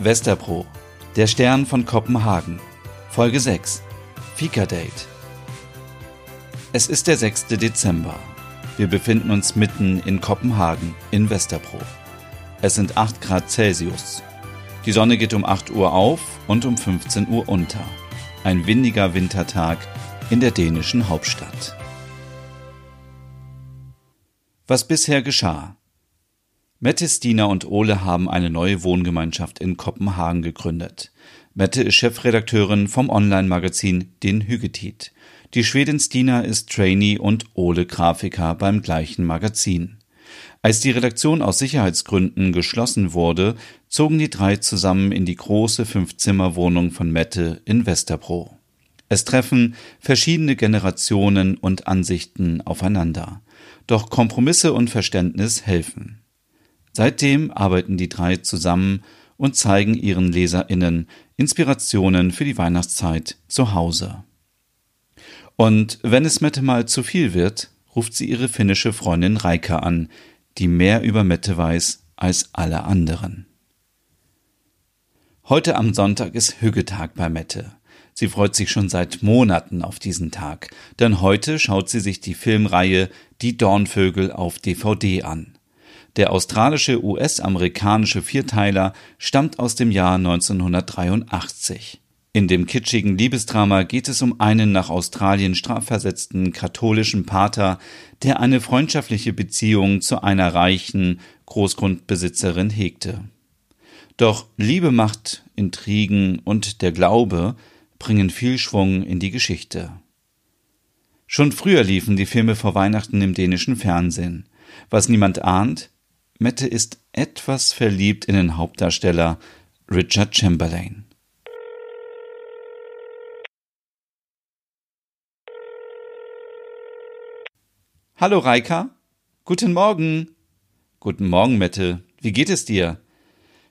Westerpro, der Stern von Kopenhagen. Folge 6. Fika Date. Es ist der 6. Dezember. Wir befinden uns mitten in Kopenhagen in Westerpro. Es sind 8 Grad Celsius. Die Sonne geht um 8 Uhr auf und um 15 Uhr unter. Ein windiger Wintertag in der dänischen Hauptstadt. Was bisher geschah. Mette, Stina und Ole haben eine neue Wohngemeinschaft in Kopenhagen gegründet. Mette ist Chefredakteurin vom Online-Magazin Den Hügetit. Die Schwedin Stina ist Trainee und Ole Grafiker beim gleichen Magazin. Als die Redaktion aus Sicherheitsgründen geschlossen wurde, zogen die drei zusammen in die große Fünfzimmerwohnung von Mette in Westerbro. Es treffen verschiedene Generationen und Ansichten aufeinander. Doch Kompromisse und Verständnis helfen. Seitdem arbeiten die drei zusammen und zeigen ihren Leserinnen Inspirationen für die Weihnachtszeit zu Hause. Und wenn es Mette mal zu viel wird, ruft sie ihre finnische Freundin Reika an, die mehr über Mette weiß als alle anderen. Heute am Sonntag ist Hüggetag bei Mette. Sie freut sich schon seit Monaten auf diesen Tag, denn heute schaut sie sich die Filmreihe Die Dornvögel auf DVD an. Der australische US-amerikanische Vierteiler stammt aus dem Jahr 1983. In dem kitschigen Liebesdrama geht es um einen nach Australien strafversetzten katholischen Pater, der eine freundschaftliche Beziehung zu einer reichen Großgrundbesitzerin hegte. Doch Liebe, Macht, Intrigen und der Glaube bringen viel Schwung in die Geschichte. Schon früher liefen die Filme vor Weihnachten im dänischen Fernsehen. Was niemand ahnt, Mette ist etwas verliebt in den Hauptdarsteller Richard Chamberlain. Hallo Reika. Guten Morgen. Guten Morgen, Mette. Wie geht es dir?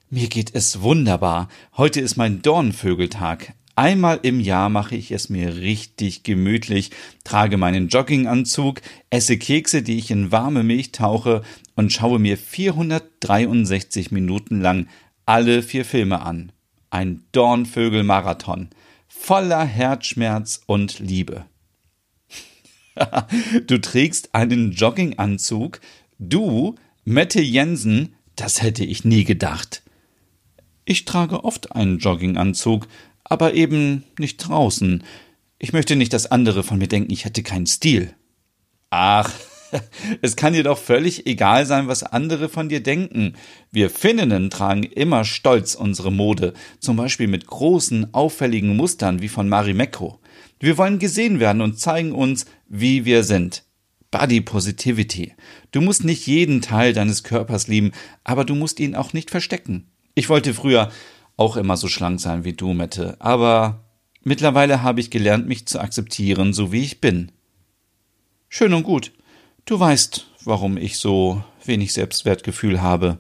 Mir geht es wunderbar. Heute ist mein Dornvögeltag. Einmal im Jahr mache ich es mir richtig gemütlich, trage meinen Jogginganzug, esse Kekse, die ich in warme Milch tauche und schaue mir 463 Minuten lang alle vier Filme an. Ein Dornvögel-Marathon. Voller Herzschmerz und Liebe. du trägst einen Jogginganzug? Du, Mette Jensen? Das hätte ich nie gedacht. Ich trage oft einen Jogginganzug, aber eben nicht draußen. Ich möchte nicht, dass andere von mir denken, ich hätte keinen Stil. Ach, es kann dir doch völlig egal sein, was andere von dir denken. Wir Finninnen tragen immer stolz unsere Mode, zum Beispiel mit großen, auffälligen Mustern wie von Marimekko. Wir wollen gesehen werden und zeigen uns, wie wir sind. Body Positivity. Du musst nicht jeden Teil deines Körpers lieben, aber du musst ihn auch nicht verstecken. Ich wollte früher auch immer so schlank sein wie du, Mette, aber mittlerweile habe ich gelernt, mich zu akzeptieren, so wie ich bin. Schön und gut. Du weißt, warum ich so wenig Selbstwertgefühl habe.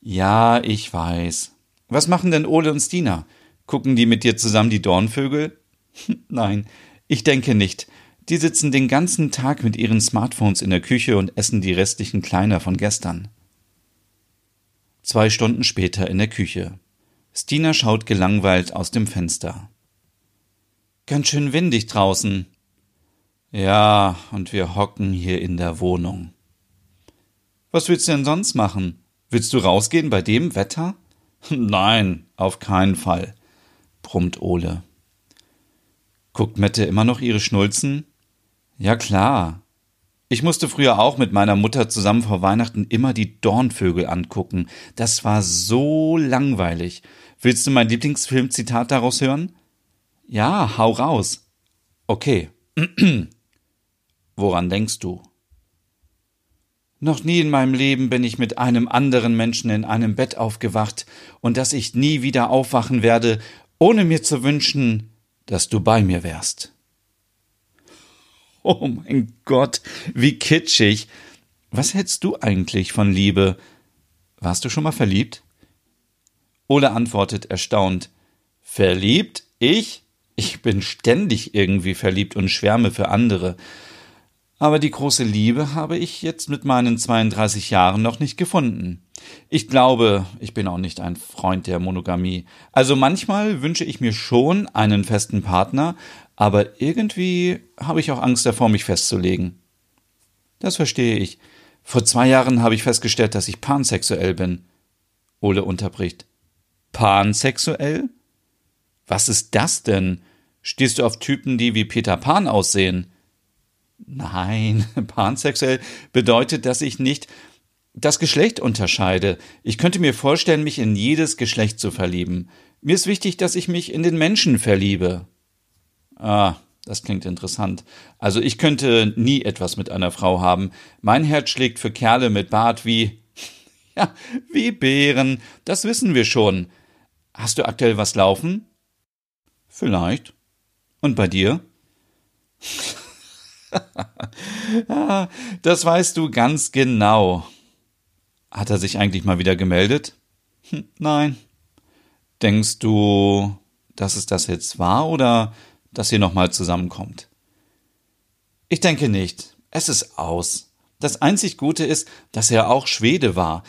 Ja, ich weiß. Was machen denn Ole und Stina? Gucken die mit dir zusammen die Dornvögel? Nein, ich denke nicht. Die sitzen den ganzen Tag mit ihren Smartphones in der Küche und essen die restlichen Kleiner von gestern. Zwei Stunden später in der Küche. Stina schaut gelangweilt aus dem Fenster. Ganz schön windig draußen. Ja, und wir hocken hier in der Wohnung. Was willst du denn sonst machen? Willst du rausgehen bei dem Wetter? Nein, auf keinen Fall, brummt Ole. Guckt Mette immer noch ihre Schnulzen? Ja klar. Ich musste früher auch mit meiner Mutter zusammen vor Weihnachten immer die Dornvögel angucken. Das war so langweilig. Willst du mein Lieblingsfilmzitat daraus hören? Ja, hau raus. Okay. Woran denkst du? Noch nie in meinem Leben bin ich mit einem anderen Menschen in einem Bett aufgewacht und dass ich nie wieder aufwachen werde, ohne mir zu wünschen, dass du bei mir wärst. Oh mein Gott, wie kitschig. Was hältst du eigentlich von Liebe? Warst du schon mal verliebt? Ole antwortet erstaunt. Verliebt? Ich? Ich bin ständig irgendwie verliebt und schwärme für andere. Aber die große Liebe habe ich jetzt mit meinen 32 Jahren noch nicht gefunden. Ich glaube, ich bin auch nicht ein Freund der Monogamie. Also manchmal wünsche ich mir schon einen festen Partner, aber irgendwie habe ich auch Angst davor, mich festzulegen. Das verstehe ich. Vor zwei Jahren habe ich festgestellt, dass ich pansexuell bin. Ole unterbricht. Pansexuell? Was ist das denn? Stehst du auf Typen, die wie Peter Pan aussehen? Nein, pansexuell bedeutet, dass ich nicht das Geschlecht unterscheide. Ich könnte mir vorstellen, mich in jedes Geschlecht zu verlieben. Mir ist wichtig, dass ich mich in den Menschen verliebe. Ah, das klingt interessant. Also ich könnte nie etwas mit einer Frau haben. Mein Herz schlägt für Kerle mit Bart wie ja, wie Bären. Das wissen wir schon. Hast du aktuell was laufen? Vielleicht. Und bei dir? das weißt du ganz genau. Hat er sich eigentlich mal wieder gemeldet? Hm, nein. Denkst du, dass es das jetzt war oder dass ihr nochmal zusammenkommt? Ich denke nicht. Es ist aus. Das einzig Gute ist, dass er auch Schwede war.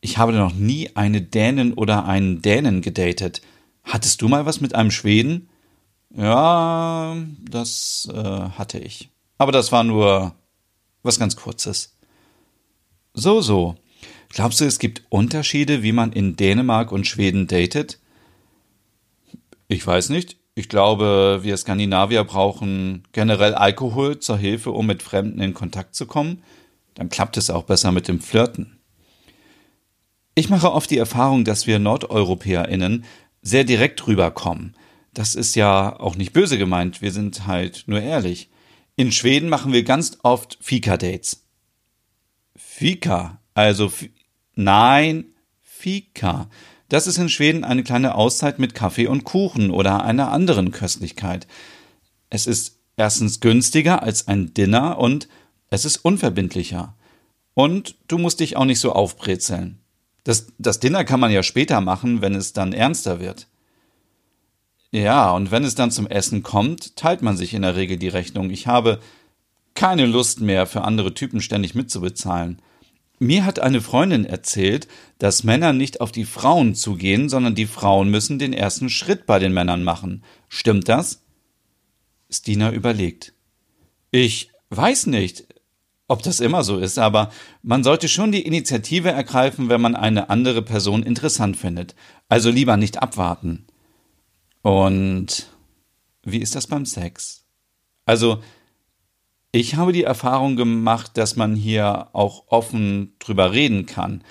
Ich habe noch nie eine Dänin oder einen Dänen gedatet. Hattest du mal was mit einem Schweden? Ja, das äh, hatte ich. Aber das war nur was ganz Kurzes. So, so. Glaubst du, es gibt Unterschiede, wie man in Dänemark und Schweden datet? Ich weiß nicht. Ich glaube, wir Skandinavier brauchen generell Alkohol zur Hilfe, um mit Fremden in Kontakt zu kommen. Dann klappt es auch besser mit dem Flirten. Ich mache oft die Erfahrung, dass wir NordeuropäerInnen sehr direkt rüberkommen. Das ist ja auch nicht böse gemeint, wir sind halt nur ehrlich. In Schweden machen wir ganz oft Fika-Dates. Fika, also nein, Fika. Das ist in Schweden eine kleine Auszeit mit Kaffee und Kuchen oder einer anderen Köstlichkeit. Es ist erstens günstiger als ein Dinner und es ist unverbindlicher. Und du musst dich auch nicht so aufbrezeln. Das, das Dinner kann man ja später machen, wenn es dann ernster wird. Ja, und wenn es dann zum Essen kommt, teilt man sich in der Regel die Rechnung. Ich habe keine Lust mehr, für andere Typen ständig mitzubezahlen. Mir hat eine Freundin erzählt, dass Männer nicht auf die Frauen zugehen, sondern die Frauen müssen den ersten Schritt bei den Männern machen. Stimmt das? Stina überlegt. Ich weiß nicht, ob das immer so ist, aber man sollte schon die Initiative ergreifen, wenn man eine andere Person interessant findet. Also lieber nicht abwarten. Und wie ist das beim Sex? Also, ich habe die Erfahrung gemacht, dass man hier auch offen drüber reden kann.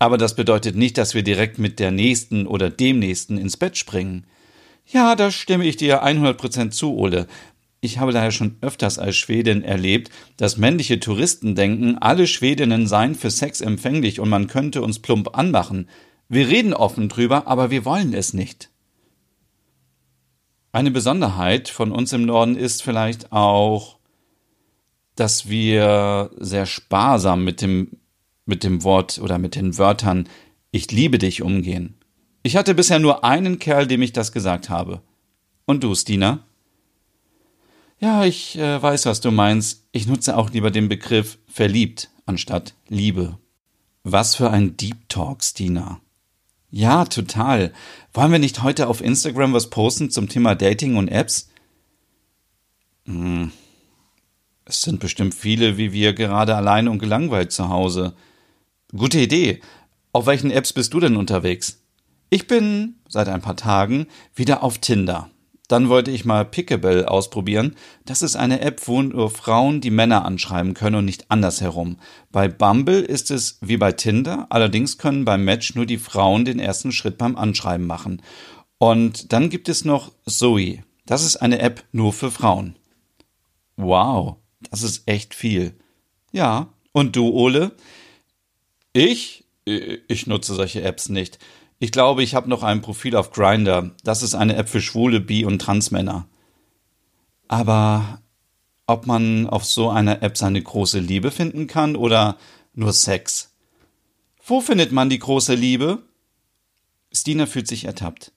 Aber das bedeutet nicht, dass wir direkt mit der nächsten oder dem nächsten ins Bett springen. Ja, da stimme ich dir 100% zu, Ole. Ich habe daher schon öfters als Schwedin erlebt, dass männliche Touristen denken, alle Schwedinnen seien für Sex empfänglich und man könnte uns plump anmachen. Wir reden offen drüber, aber wir wollen es nicht. Eine Besonderheit von uns im Norden ist vielleicht auch, dass wir sehr sparsam mit dem, mit dem Wort oder mit den Wörtern ich liebe dich umgehen. Ich hatte bisher nur einen Kerl, dem ich das gesagt habe. Und du, Stina? Ja, ich äh, weiß, was du meinst. Ich nutze auch lieber den Begriff verliebt anstatt Liebe. Was für ein Deep Talk, Stina. Ja, total. Wollen wir nicht heute auf Instagram was posten zum Thema Dating und Apps? Hm. Es sind bestimmt viele wie wir gerade allein und gelangweilt zu Hause. Gute Idee. Auf welchen Apps bist du denn unterwegs? Ich bin seit ein paar Tagen wieder auf Tinder. Dann wollte ich mal Pickable ausprobieren. Das ist eine App, wo nur Frauen die Männer anschreiben können und nicht andersherum. Bei Bumble ist es wie bei Tinder, allerdings können beim Match nur die Frauen den ersten Schritt beim Anschreiben machen. Und dann gibt es noch Zoe. Das ist eine App nur für Frauen. Wow, das ist echt viel. Ja, und du, Ole? Ich? Ich nutze solche Apps nicht. Ich glaube, ich habe noch ein Profil auf Grinder. Das ist eine App für schwule, bi und Transmänner. Aber ob man auf so einer App seine große Liebe finden kann oder nur Sex? Wo findet man die große Liebe? Stina fühlt sich ertappt.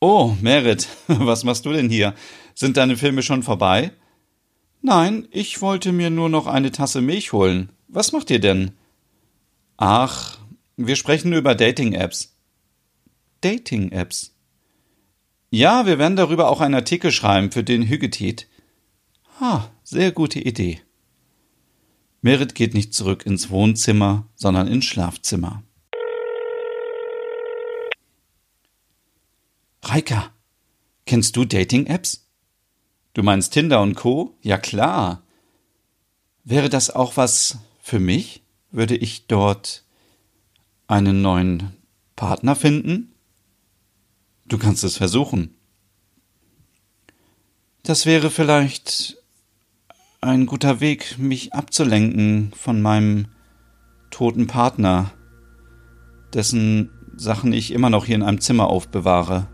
Oh, Merit, was machst du denn hier? Sind deine Filme schon vorbei? Nein, ich wollte mir nur noch eine Tasse Milch holen. Was macht ihr denn? Ach, wir sprechen über Dating-Apps. Dating-Apps? Ja, wir werden darüber auch einen Artikel schreiben für den Hügetit. Ah, sehr gute Idee. Merit geht nicht zurück ins Wohnzimmer, sondern ins Schlafzimmer. Reika, kennst du Dating-Apps? Du meinst Tinder und Co? Ja klar. Wäre das auch was für mich? Würde ich dort einen neuen Partner finden? Du kannst es versuchen. Das wäre vielleicht ein guter Weg, mich abzulenken von meinem toten Partner, dessen Sachen ich immer noch hier in einem Zimmer aufbewahre.